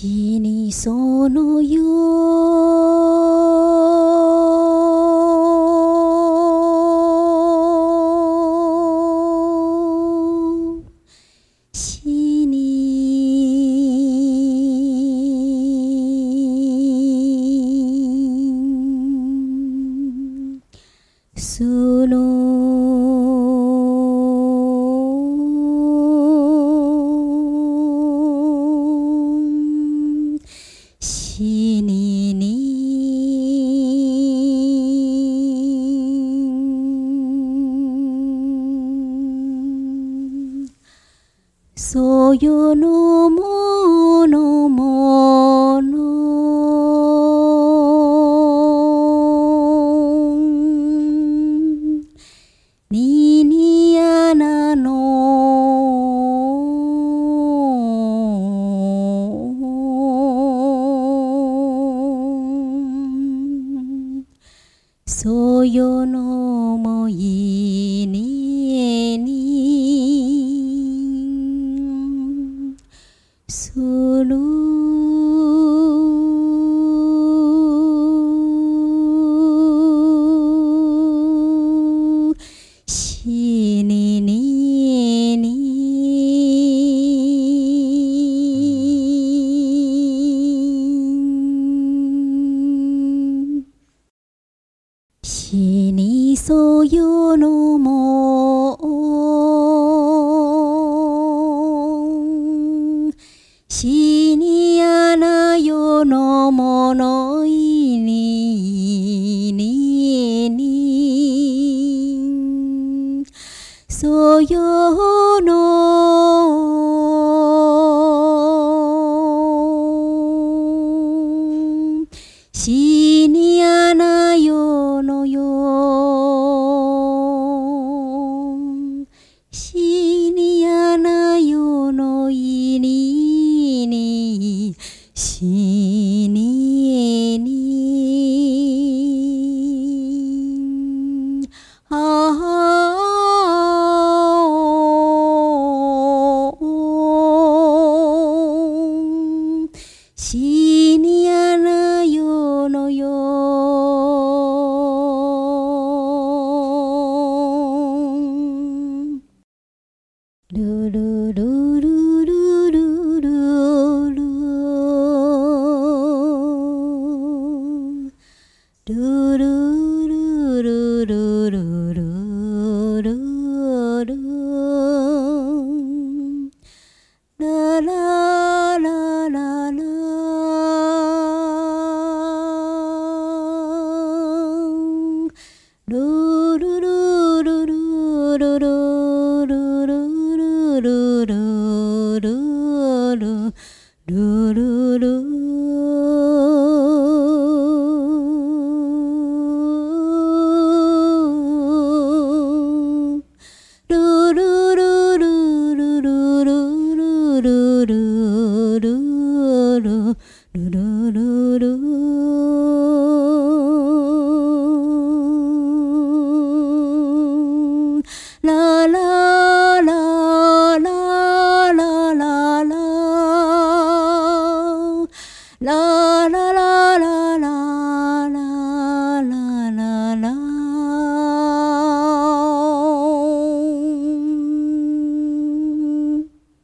死にそのよ。死にそのそよのものもの。ににやなの。そよのもい。酥鲁西里里里，西里酥又鲁。シにアな世の物いににに。そよの。し啊啊 La la la la. La. るる